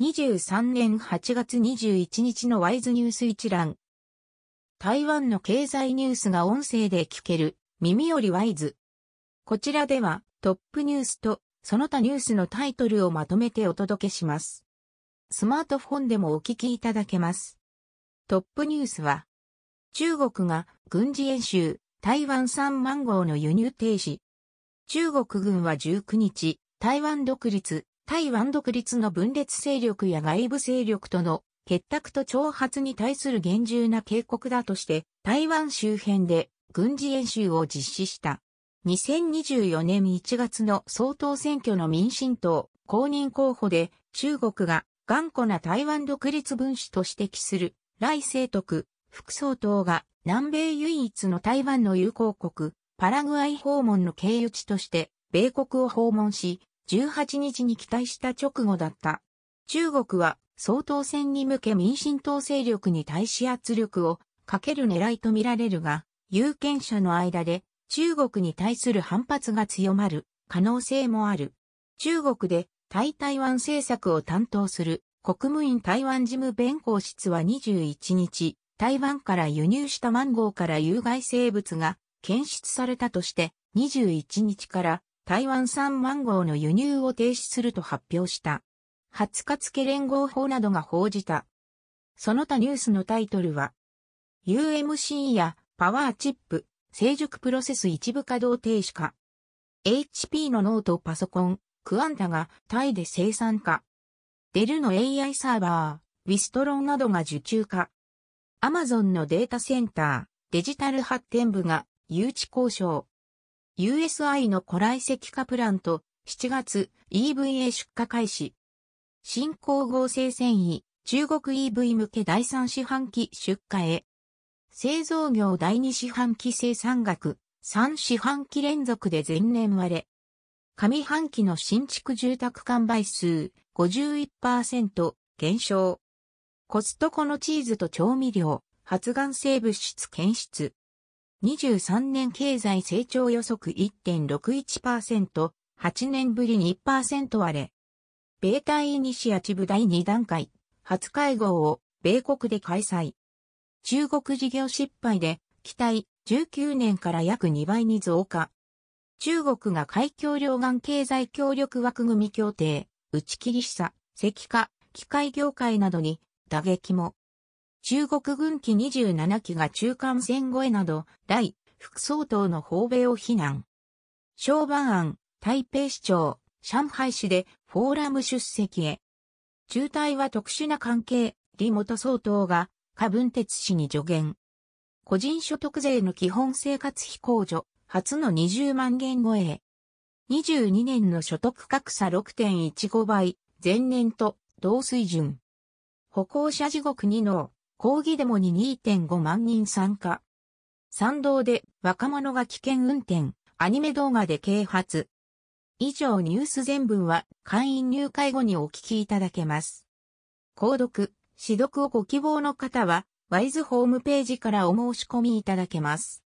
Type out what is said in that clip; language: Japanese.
2023年8月21日のワイズニュース一覧。台湾の経済ニュースが音声で聞ける耳よりワイズ。こちらではトップニュースとその他ニュースのタイトルをまとめてお届けします。スマートフォンでもお聞きいただけます。トップニュースは中国が軍事演習台湾産マンゴーの輸入停止。中国軍は19日台湾独立台湾独立の分裂勢力や外部勢力との結託と挑発に対する厳重な警告だとして、台湾周辺で軍事演習を実施した。2024年1月の総統選挙の民進党公認候補で中国が頑固な台湾独立分子と指摘する来清徳副総統が南米唯一の台湾の友好国パラグアイ訪問の経由地として米国を訪問し18日に期待した直後だった。中国は総統選に向け民進党勢力に対し圧力をかける狙いとみられるが、有権者の間で中国に対する反発が強まる可能性もある。中国で対台湾政策を担当する国務院台湾事務弁公室は21日、台湾から輸入したマンゴーから有害生物が検出されたとして21日から台湾産マンゴーの輸入を停止すると発表した。20日付連合法などが報じた。その他ニュースのタイトルは、UMC やパワーチップ、成熟プロセス一部稼働停止化。HP のノートパソコン、クアンタがタイで生産化。デルの AI サーバー、ウィストロンなどが受注化。アマゾンのデータセンター、デジタル発展部が誘致交渉。USI の古来石化プラント、7月 EVA 出荷開始。新興合成繊維、中国 EV 向け第3四半期出荷へ。製造業第2四半期生産額、3四半期連続で前年割れ。上半期の新築住宅完売数51%減少。コストコのチーズと調味料、発がん性物質検出。23年経済成長予測1.61%、8年ぶりに1%割れ。米イイニシアチブ第2段階、初会合を米国で開催。中国事業失敗で、期待19年から約2倍に増加。中国が海峡両岸経済協力枠組み協定、打ち切り示唆、石化、機械業界などに打撃も。中国軍機27機が中間線越えなど、大副総統の訪米を非難。小番案、台北市長、上海市でフォーラム出席へ。中台は特殊な関係、李元総統が、過分鉄市に助言。個人所得税の基本生活費控除、初の20万元超え。22年の所得格差6.15倍、前年と同水準。歩行者地獄2の抗議デモに2.5万人参加。参道で若者が危険運転、アニメ動画で啓発。以上ニュース全文は会員入会後にお聞きいただけます。購読、指読をご希望の方は、ワイズホームページからお申し込みいただけます。